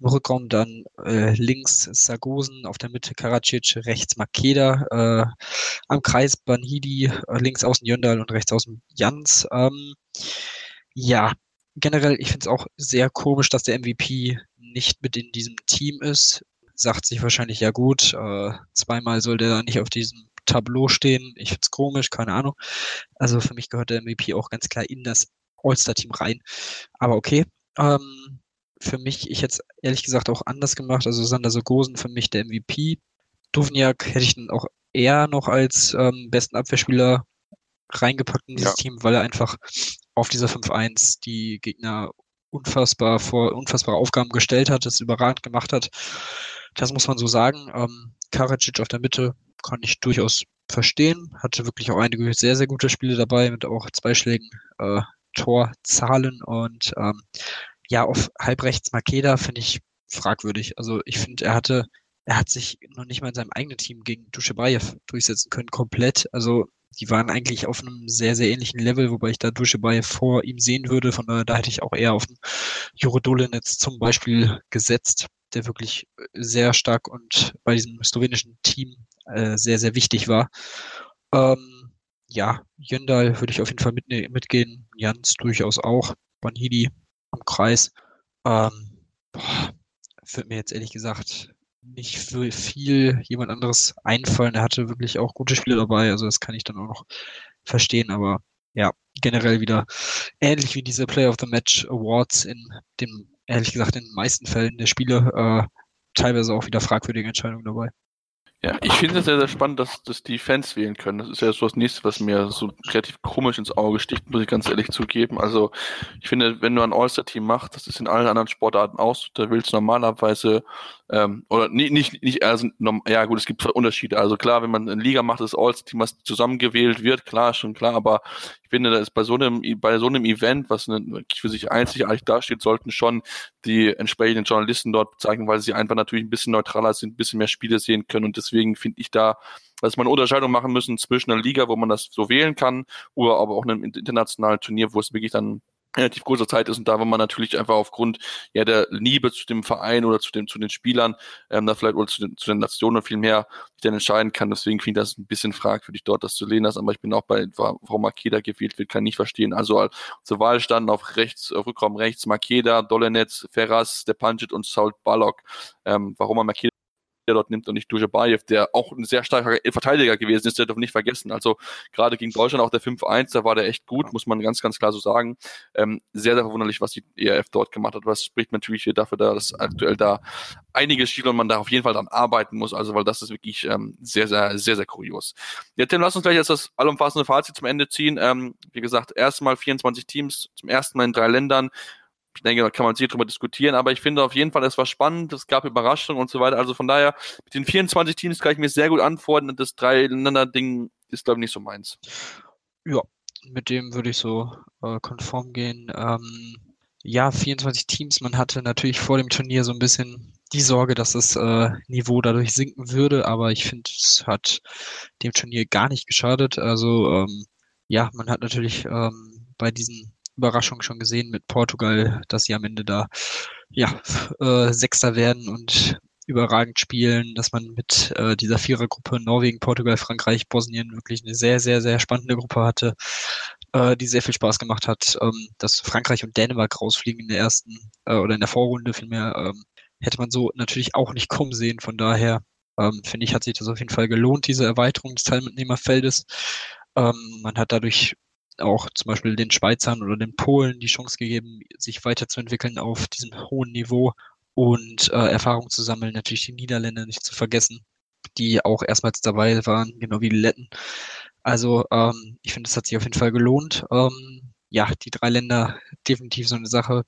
im Rückraum dann äh, links Sargosen, auf der Mitte Karacic, rechts Makeda, äh, am Kreis Banhidi, äh, links außen Jöndal und rechts außen Jans. Ähm, ja, generell, ich finde es auch sehr komisch, dass der MVP nicht mit in diesem Team ist sagt sich wahrscheinlich, ja gut, äh, zweimal soll der da nicht auf diesem Tableau stehen. Ich find's komisch, keine Ahnung. Also für mich gehört der MVP auch ganz klar in das All-Star-Team rein. Aber okay. Ähm, für mich, ich hätte es ehrlich gesagt auch anders gemacht. Also Sander Sogosen für mich der MVP. Duvniak hätte ich dann auch eher noch als ähm, besten Abwehrspieler reingepackt in dieses ja. Team, weil er einfach auf dieser 5-1 die Gegner unfassbar vor unfassbare Aufgaben gestellt hat, das überragend gemacht hat. Das muss man so sagen. Ähm, Karacic auf der Mitte kann ich durchaus verstehen. Hatte wirklich auch einige sehr, sehr gute Spiele dabei mit auch zweischlägigen äh, Torzahlen und ähm, ja, auf halbrechts Makeda finde ich fragwürdig. Also ich finde, er hatte, er hat sich noch nicht mal in seinem eigenen Team gegen Duschebaev durchsetzen können, komplett. Also die waren eigentlich auf einem sehr, sehr ähnlichen Level, wobei ich da Duschebaev vor ihm sehen würde. Von daher, da hätte ich auch eher auf den Juro Dolenetz zum Beispiel gesetzt der wirklich äh, sehr stark und bei diesem slowenischen Team äh, sehr, sehr wichtig war. Ähm, ja, Jöndal würde ich auf jeden Fall mit, mitgehen, Jans durchaus auch, Banhidi am Kreis. Ähm, boah, wird mir jetzt ehrlich gesagt nicht viel jemand anderes einfallen. Er hatte wirklich auch gute Spiele dabei, also das kann ich dann auch noch verstehen, aber ja, generell wieder ähnlich wie diese Player of the Match Awards in dem ehrlich gesagt in den meisten Fällen der Spiele äh, teilweise auch wieder fragwürdige Entscheidungen dabei. Ja, ich finde es sehr, sehr spannend, dass, dass die Fans wählen können. Das ist ja so das nächste, was mir so relativ komisch ins Auge sticht, muss ich ganz ehrlich zugeben. Also ich finde, wenn du ein All-Star-Team machst, das ist in allen anderen Sportarten aus, da willst du normalerweise ähm, oder nicht, nicht, nicht also, ja gut, es gibt Unterschiede. Also klar, wenn man eine Liga macht, das All-Star-Team, was zusammengewählt wird, klar, schon klar, aber ich finde, da ist bei so einem, bei so einem Event, was wirklich für sich einzigartig dasteht, sollten schon die entsprechenden Journalisten dort bezeichnen, weil sie einfach natürlich ein bisschen neutraler sind, ein bisschen mehr Spiele sehen können und deswegen finde ich da, dass man eine Unterscheidung machen müssen zwischen einer Liga, wo man das so wählen kann, oder aber auch einem internationalen Turnier, wo es wirklich dann relativ kurzer Zeit ist und da, wo man natürlich einfach aufgrund ja der Liebe zu dem Verein oder zu dem zu den Spielern ähm, da vielleicht oder zu den, zu den Nationen viel mehr dann entscheiden kann. Deswegen ich das ein bisschen fragwürdig, dort das zu lehnen. Aber ich bin auch bei, warum Makeda gewählt wird, kann ich nicht verstehen. Also zur Wahl standen auf rechts, Rückraum rechts Makeda, Dolenetz, Ferraz, Stepancic und Saul Balog. Ähm, warum man Makeda der dort nimmt und nicht Dujabayev, der auch ein sehr starker Verteidiger gewesen ist, der darf nicht vergessen. Also gerade gegen Deutschland auch der 5-1, da war der echt gut, muss man ganz, ganz klar so sagen. Ähm, sehr, sehr verwunderlich, was die ERF dort gemacht hat. Was spricht natürlich hier dafür, dass aktuell da einiges steht und man da auf jeden Fall dran arbeiten muss. Also, weil das ist wirklich ähm, sehr, sehr, sehr, sehr kurios. Ja, Tim, lass uns gleich jetzt das allumfassende Fazit zum Ende ziehen. Ähm, wie gesagt, erstmal 24 Teams, zum ersten Mal in drei Ländern ich denke, da kann man sehr drüber diskutieren, aber ich finde auf jeden Fall, es war spannend, es gab Überraschungen und so weiter. Also von daher, mit den 24 Teams kann ich mir sehr gut antworten und das Dreieinander-Ding ist, glaube ich, nicht so meins. Ja, mit dem würde ich so äh, konform gehen. Ähm, ja, 24 Teams. Man hatte natürlich vor dem Turnier so ein bisschen die Sorge, dass das äh, Niveau dadurch sinken würde, aber ich finde, es hat dem Turnier gar nicht geschadet. Also ähm, ja, man hat natürlich ähm, bei diesen Überraschung schon gesehen mit Portugal, dass sie am Ende da ja äh, Sechster werden und überragend spielen, dass man mit äh, dieser Vierergruppe Norwegen, Portugal, Frankreich, Bosnien wirklich eine sehr, sehr, sehr spannende Gruppe hatte, äh, die sehr viel Spaß gemacht hat. Ähm, dass Frankreich und Dänemark rausfliegen in der ersten äh, oder in der Vorrunde vielmehr, ähm, hätte man so natürlich auch nicht kommen sehen. Von daher ähm, finde ich, hat sich das auf jeden Fall gelohnt, diese Erweiterung des Teilnehmerfeldes. Ähm, man hat dadurch auch zum Beispiel den Schweizern oder den Polen die Chance gegeben, sich weiterzuentwickeln auf diesem hohen Niveau und äh, Erfahrung zu sammeln. Natürlich die Niederländer nicht zu vergessen, die auch erstmals dabei waren, genau wie die Letten. Also ähm, ich finde, es hat sich auf jeden Fall gelohnt. Ähm, ja, die drei Länder definitiv so eine Sache.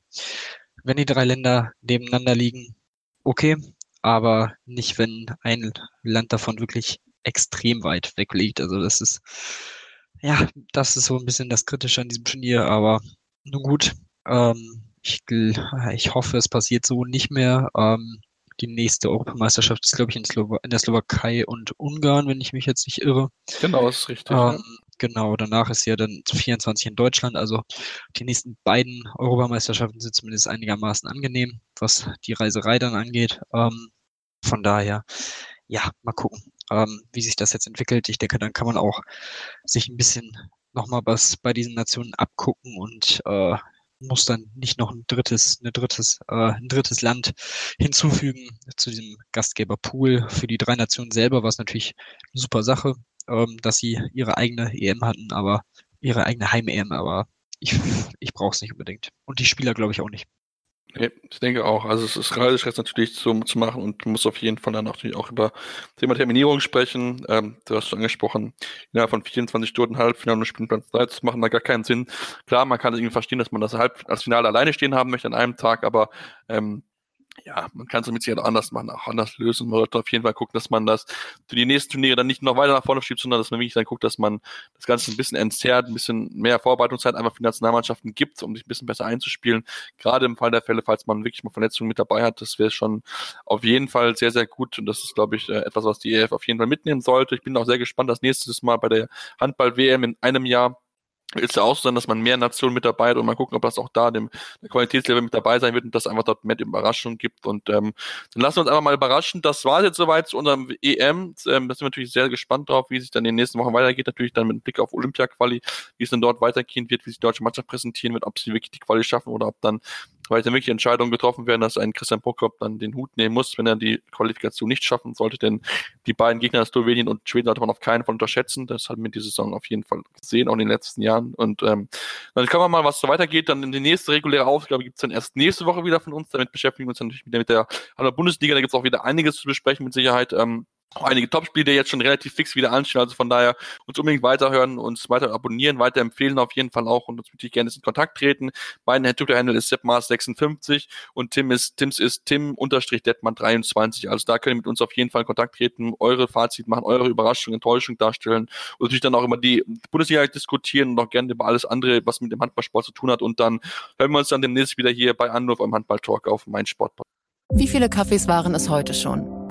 Wenn die drei Länder nebeneinander liegen, okay, aber nicht, wenn ein Land davon wirklich extrem weit weg liegt. Also das ist ja, das ist so ein bisschen das Kritische an diesem Turnier, aber nun gut. Ähm, ich, ich hoffe, es passiert so nicht mehr. Ähm, die nächste Europameisterschaft ist, glaube ich, in, in, der Slowakei und Ungarn, wenn ich mich jetzt nicht irre. Genau, das ist richtig. Ähm, ja. Genau, danach ist ja dann 24 in Deutschland. Also die nächsten beiden Europameisterschaften sind zumindest einigermaßen angenehm, was die Reiserei dann angeht. Ähm, von daher, ja, mal gucken ähm, wie sich das jetzt entwickelt. Ich denke, dann kann man auch sich ein bisschen nochmal was bei diesen Nationen abgucken und äh, muss dann nicht noch ein drittes, eine drittes, äh, ein drittes Land hinzufügen zu diesem Gastgeberpool. Für die drei Nationen selber war es natürlich eine super Sache, ähm, dass sie ihre eigene EM hatten, aber ihre eigene Heim-EM, aber ich, ich brauche es nicht unbedingt. Und die Spieler glaube ich auch nicht. Ja, ich denke auch. Also es ist Reisestress natürlich zu, zu machen und du musst auf jeden Fall dann natürlich auch über Thema Terminierung sprechen. Ähm, du hast schon angesprochen, innerhalb von 24 Stunden Halbfinale und Spielplatz 3 zu machen, da gar keinen Sinn. Klar, man kann irgendwie verstehen, dass man das Halb als Finale alleine stehen haben möchte an einem Tag, aber ähm, ja, man kann es mit Sicherheit anders machen, auch anders lösen. Man sollte auf jeden Fall gucken, dass man das für die nächsten Turniere dann nicht noch weiter nach vorne schiebt, sondern dass man wirklich dann guckt, dass man das Ganze ein bisschen entzerrt, ein bisschen mehr Vorbereitungszeit einfach für die Nationalmannschaften gibt, um sich ein bisschen besser einzuspielen. Gerade im Fall der Fälle, falls man wirklich mal Verletzungen mit dabei hat, das wäre schon auf jeden Fall sehr, sehr gut. Und das ist, glaube ich, äh, etwas, was die EF auf jeden Fall mitnehmen sollte. Ich bin auch sehr gespannt, das nächste Mal bei der Handball-WM in einem Jahr ist ja auch so sein, dass man mehr Nationen mit dabei hat und mal gucken, ob das auch da dem Qualitätslevel mit dabei sein wird und das einfach dort mehr Überraschung gibt. Und ähm, dann lassen wir uns einfach mal überraschen. Das war jetzt soweit zu unserem EM. Ähm, da sind wir natürlich sehr gespannt drauf, wie sich dann in den nächsten Wochen weitergeht. Natürlich dann mit Blick auf Olympia-Quali, wie es dann dort weitergehen wird, wie sich die deutsche Mannschaft präsentieren wird, ob sie wirklich die Quali schaffen oder ob dann weil dann wirklich Entscheidungen getroffen werden, dass ein Christian Prokop dann den Hut nehmen muss, wenn er die Qualifikation nicht schaffen sollte, denn die beiden Gegner, Slowenien und Schweden, sollte man auf keinen Fall unterschätzen. Das hat wir die Saison auf jeden Fall gesehen, auch in den letzten Jahren. Und ähm, dann kann man mal, was so weitergeht. Dann in die nächste reguläre Ausgabe gibt es dann erst nächste Woche wieder von uns. Damit beschäftigen wir uns natürlich wieder mit der Bundesliga. Da gibt es auch wieder einiges zu besprechen mit Sicherheit. Ähm, einige Topspiele, die jetzt schon relativ fix wieder anstehen. Also von daher uns unbedingt weiterhören, uns weiter abonnieren, weiter empfehlen auf jeden Fall auch und uns natürlich gerne in Kontakt treten. Mein Twitter-Handle ist seppmars56 und Tim ist, Tims ist tim-detman23. Also da könnt ihr mit uns auf jeden Fall in Kontakt treten, eure Fazit machen, eure Überraschung, Enttäuschung darstellen und natürlich dann auch immer die Bundesliga diskutieren und auch gerne über alles andere, was mit dem Handballsport zu tun hat. Und dann hören wir uns dann demnächst wieder hier bei Anruf am Handball-Talk auf mein Sportpod. Wie viele Kaffees waren es heute schon?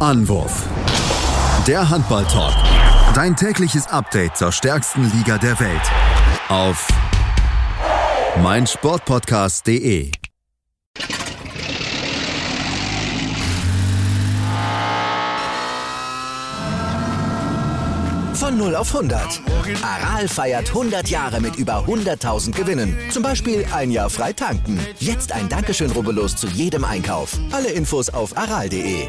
Anwurf. Der Handball-Talk. Dein tägliches Update zur stärksten Liga der Welt. Auf meinsportpodcast.de. Von 0 auf 100. Aral feiert 100 Jahre mit über 100.000 Gewinnen. Zum Beispiel ein Jahr frei tanken. Jetzt ein Dankeschön, rubbellos zu jedem Einkauf. Alle Infos auf aral.de.